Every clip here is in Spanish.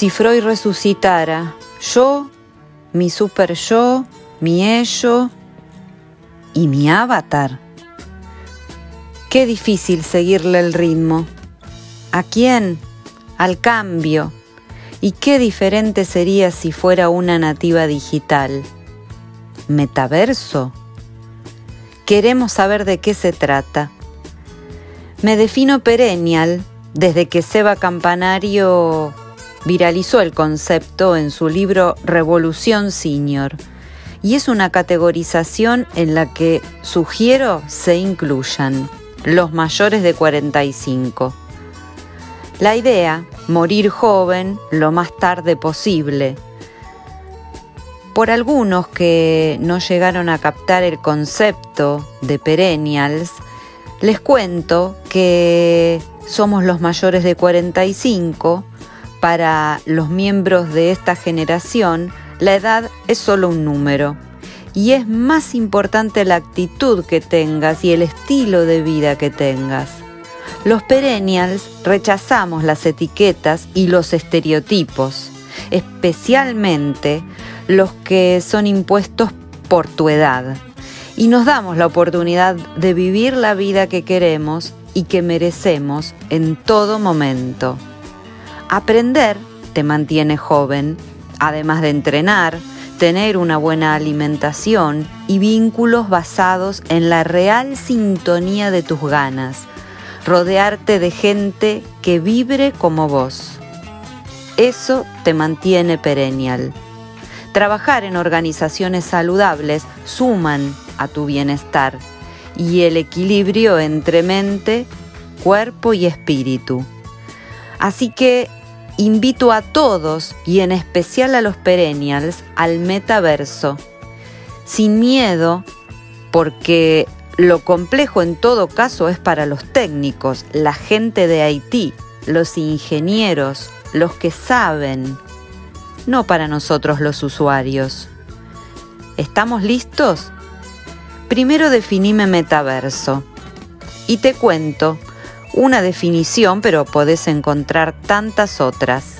Si Freud resucitara, yo, mi super yo, mi ello y mi avatar. Qué difícil seguirle el ritmo. ¿A quién? Al cambio. ¿Y qué diferente sería si fuera una nativa digital? ¿Metaverso? Queremos saber de qué se trata. Me defino perennial desde que Seba Campanario viralizó el concepto en su libro Revolución Senior y es una categorización en la que sugiero se incluyan los mayores de 45. La idea, morir joven lo más tarde posible. Por algunos que no llegaron a captar el concepto de perennials, les cuento que somos los mayores de 45. Para los miembros de esta generación, la edad es solo un número y es más importante la actitud que tengas y el estilo de vida que tengas. Los perennials rechazamos las etiquetas y los estereotipos, especialmente los que son impuestos por tu edad, y nos damos la oportunidad de vivir la vida que queremos y que merecemos en todo momento. Aprender te mantiene joven además de entrenar, tener una buena alimentación y vínculos basados en la real sintonía de tus ganas, rodearte de gente que vibre como vos. Eso te mantiene perennial. Trabajar en organizaciones saludables suman a tu bienestar y el equilibrio entre mente, cuerpo y espíritu. Así que invito a todos y en especial a los perennials al metaverso, sin miedo, porque lo complejo en todo caso es para los técnicos, la gente de Haití, los ingenieros, los que saben, no para nosotros los usuarios. ¿Estamos listos? Primero definime metaverso y te cuento una definición, pero podés encontrar tantas otras.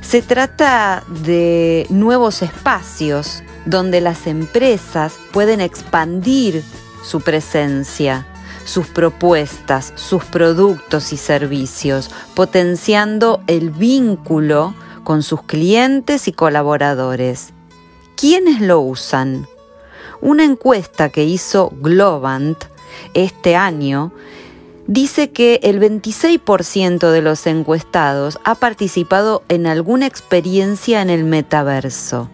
Se trata de nuevos espacios donde las empresas pueden expandir su presencia, sus propuestas, sus productos y servicios, potenciando el vínculo con sus clientes y colaboradores. ¿Quiénes lo usan? Una encuesta que hizo Globant este año dice que el 26% de los encuestados ha participado en alguna experiencia en el metaverso.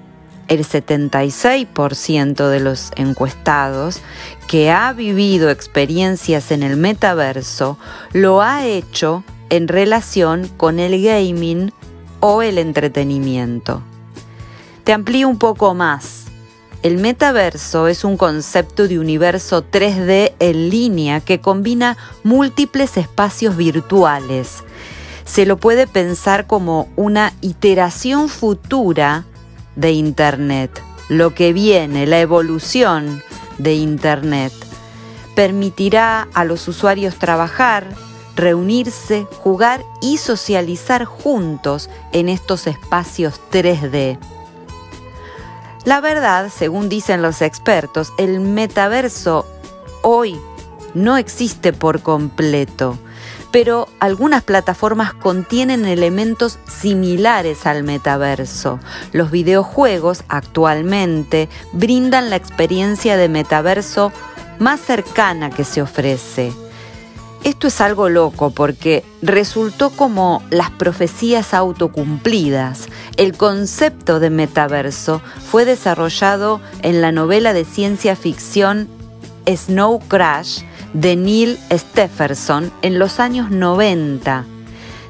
El 76% de los encuestados que ha vivido experiencias en el metaverso lo ha hecho en relación con el gaming o el entretenimiento. Te amplío un poco más el metaverso es un concepto de universo 3D en línea que combina múltiples espacios virtuales. Se lo puede pensar como una iteración futura de Internet, lo que viene, la evolución de Internet. Permitirá a los usuarios trabajar, reunirse, jugar y socializar juntos en estos espacios 3D. La verdad, según dicen los expertos, el metaverso hoy no existe por completo, pero algunas plataformas contienen elementos similares al metaverso. Los videojuegos actualmente brindan la experiencia de metaverso más cercana que se ofrece. Esto es algo loco porque resultó como las profecías autocumplidas. El concepto de metaverso fue desarrollado en la novela de ciencia ficción Snow Crash de Neil Stephenson en los años 90.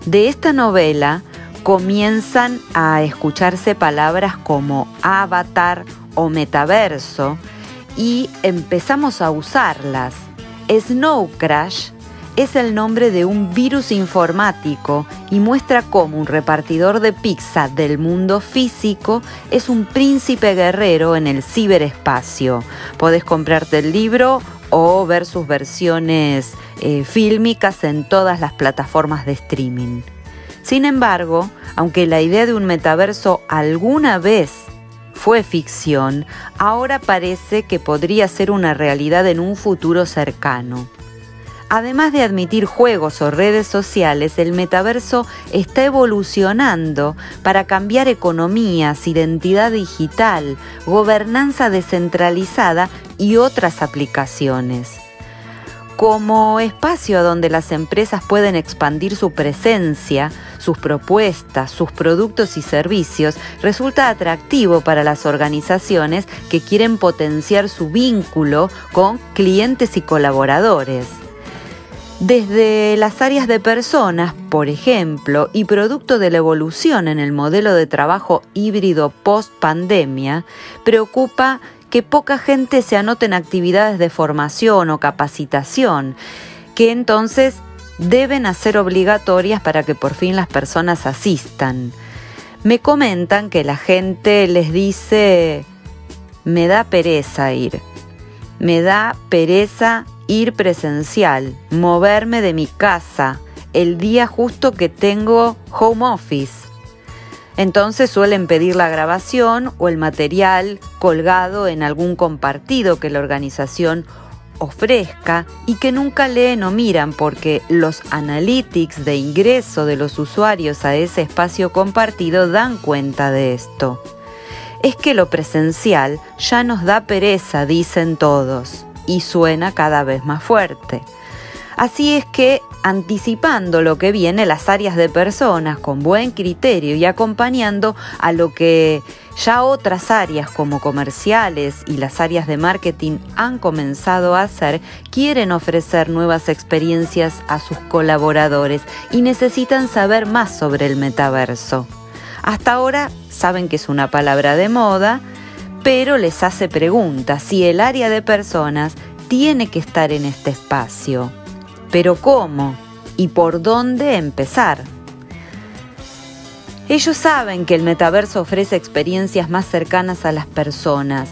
De esta novela comienzan a escucharse palabras como avatar o metaverso y empezamos a usarlas. Snow Crash es el nombre de un virus informático y muestra cómo un repartidor de pizza del mundo físico es un príncipe guerrero en el ciberespacio. Podés comprarte el libro o ver sus versiones eh, fílmicas en todas las plataformas de streaming. Sin embargo, aunque la idea de un metaverso alguna vez fue ficción, ahora parece que podría ser una realidad en un futuro cercano. Además de admitir juegos o redes sociales, el metaverso está evolucionando para cambiar economías, identidad digital, gobernanza descentralizada y otras aplicaciones como espacio donde las empresas pueden expandir su presencia, sus propuestas, sus productos y servicios, resulta atractivo para las organizaciones que quieren potenciar su vínculo con clientes y colaboradores. Desde las áreas de personas, por ejemplo, y producto de la evolución en el modelo de trabajo híbrido post pandemia, preocupa que poca gente se anote en actividades de formación o capacitación, que entonces deben hacer obligatorias para que por fin las personas asistan. Me comentan que la gente les dice, me da pereza ir, me da pereza ir presencial, moverme de mi casa, el día justo que tengo home office. Entonces suelen pedir la grabación o el material colgado en algún compartido que la organización ofrezca y que nunca leen o miran porque los analytics de ingreso de los usuarios a ese espacio compartido dan cuenta de esto. Es que lo presencial ya nos da pereza, dicen todos, y suena cada vez más fuerte. Así es que anticipando lo que viene las áreas de personas con buen criterio y acompañando a lo que ya otras áreas como comerciales y las áreas de marketing han comenzado a hacer, quieren ofrecer nuevas experiencias a sus colaboradores y necesitan saber más sobre el metaverso. Hasta ahora saben que es una palabra de moda, pero les hace preguntas si el área de personas tiene que estar en este espacio. Pero ¿cómo? ¿Y por dónde empezar? Ellos saben que el metaverso ofrece experiencias más cercanas a las personas,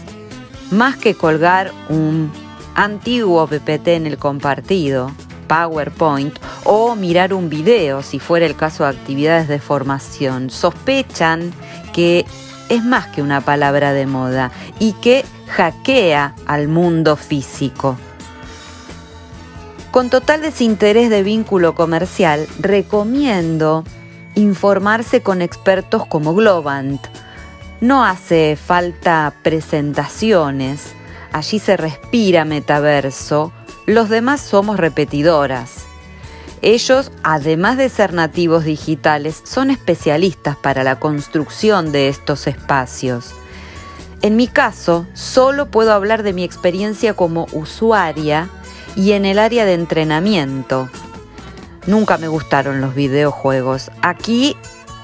más que colgar un antiguo PPT en el compartido, PowerPoint, o mirar un video si fuera el caso de actividades de formación. Sospechan que es más que una palabra de moda y que hackea al mundo físico. Con total desinterés de vínculo comercial, recomiendo informarse con expertos como Globant. No hace falta presentaciones, allí se respira metaverso, los demás somos repetidoras. Ellos, además de ser nativos digitales, son especialistas para la construcción de estos espacios. En mi caso, solo puedo hablar de mi experiencia como usuaria y en el área de entrenamiento. Nunca me gustaron los videojuegos. Aquí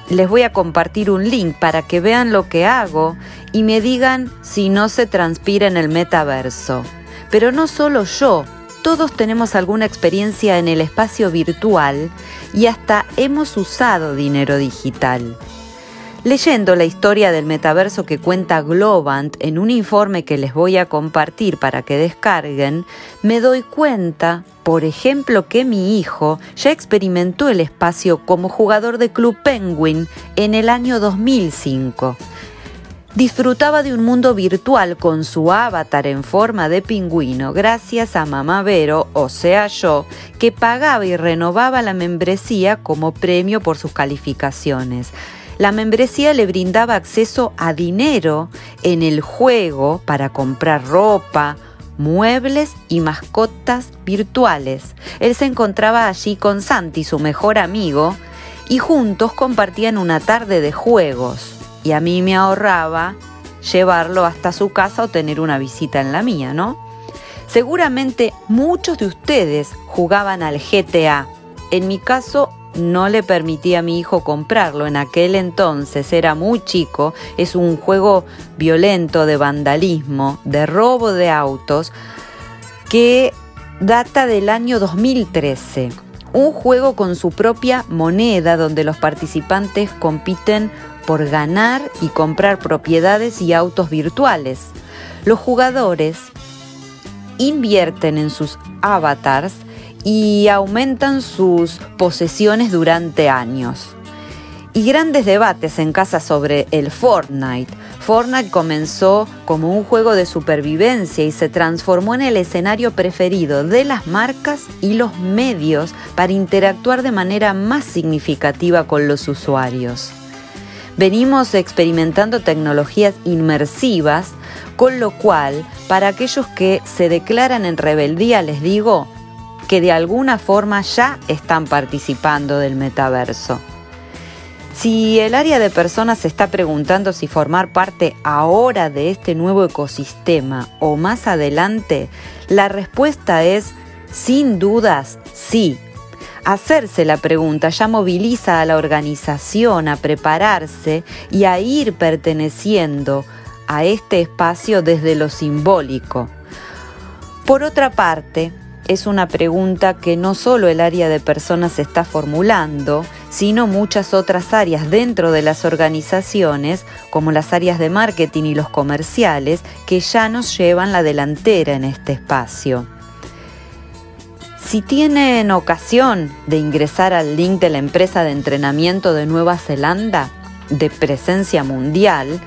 les voy a compartir un link para que vean lo que hago y me digan si no se transpira en el metaverso. Pero no solo yo, todos tenemos alguna experiencia en el espacio virtual y hasta hemos usado dinero digital. Leyendo la historia del metaverso que cuenta Globant en un informe que les voy a compartir para que descarguen, me doy cuenta, por ejemplo, que mi hijo ya experimentó el espacio como jugador de Club Penguin en el año 2005. Disfrutaba de un mundo virtual con su avatar en forma de pingüino gracias a Mamá Vero, o sea yo, que pagaba y renovaba la membresía como premio por sus calificaciones. La membresía le brindaba acceso a dinero en el juego para comprar ropa, muebles y mascotas virtuales. Él se encontraba allí con Santi, su mejor amigo, y juntos compartían una tarde de juegos. Y a mí me ahorraba llevarlo hasta su casa o tener una visita en la mía, ¿no? Seguramente muchos de ustedes jugaban al GTA. En mi caso, no le permití a mi hijo comprarlo. En aquel entonces era muy chico, es un juego violento de vandalismo, de robo de autos, que data del año 2013. Un juego con su propia moneda donde los participantes compiten por ganar y comprar propiedades y autos virtuales. Los jugadores invierten en sus avatars y aumentan sus posesiones durante años. Y grandes debates en casa sobre el Fortnite. Fortnite comenzó como un juego de supervivencia y se transformó en el escenario preferido de las marcas y los medios para interactuar de manera más significativa con los usuarios. Venimos experimentando tecnologías inmersivas, con lo cual, para aquellos que se declaran en rebeldía, les digo que de alguna forma ya están participando del metaverso. Si el área de personas se está preguntando si formar parte ahora de este nuevo ecosistema o más adelante, la respuesta es sin dudas sí. Hacerse la pregunta ya moviliza a la organización a prepararse y a ir perteneciendo a este espacio desde lo simbólico. Por otra parte, es una pregunta que no solo el área de personas está formulando, sino muchas otras áreas dentro de las organizaciones, como las áreas de marketing y los comerciales, que ya nos llevan la delantera en este espacio. Si tienen ocasión de ingresar al link de la empresa de entrenamiento de Nueva Zelanda, de presencia mundial,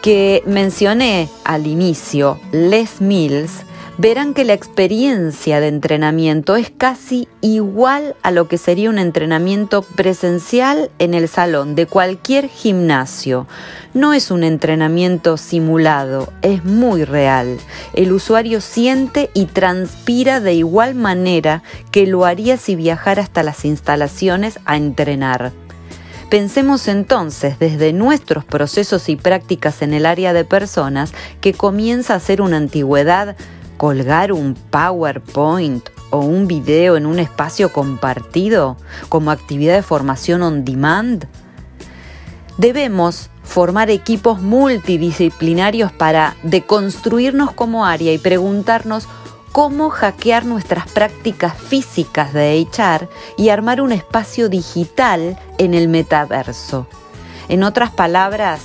que mencioné al inicio, Les Mills, verán que la experiencia de entrenamiento es casi igual a lo que sería un entrenamiento presencial en el salón de cualquier gimnasio. No es un entrenamiento simulado, es muy real. El usuario siente y transpira de igual manera que lo haría si viajara hasta las instalaciones a entrenar. Pensemos entonces desde nuestros procesos y prácticas en el área de personas que comienza a ser una antigüedad colgar un PowerPoint o un video en un espacio compartido como actividad de formación on demand? Debemos formar equipos multidisciplinarios para deconstruirnos como área y preguntarnos cómo hackear nuestras prácticas físicas de HR y armar un espacio digital en el metaverso. En otras palabras,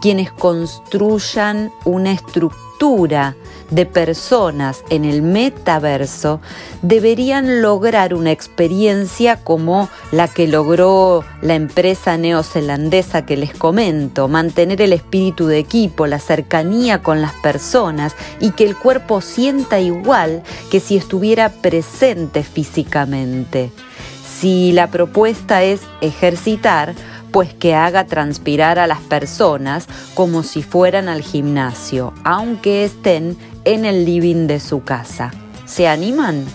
quienes construyan una estructura de personas en el metaverso deberían lograr una experiencia como la que logró la empresa neozelandesa que les comento, mantener el espíritu de equipo, la cercanía con las personas y que el cuerpo sienta igual que si estuviera presente físicamente. Si la propuesta es ejercitar, pues que haga transpirar a las personas como si fueran al gimnasio, aunque estén en el living de su casa. ¿Se animan?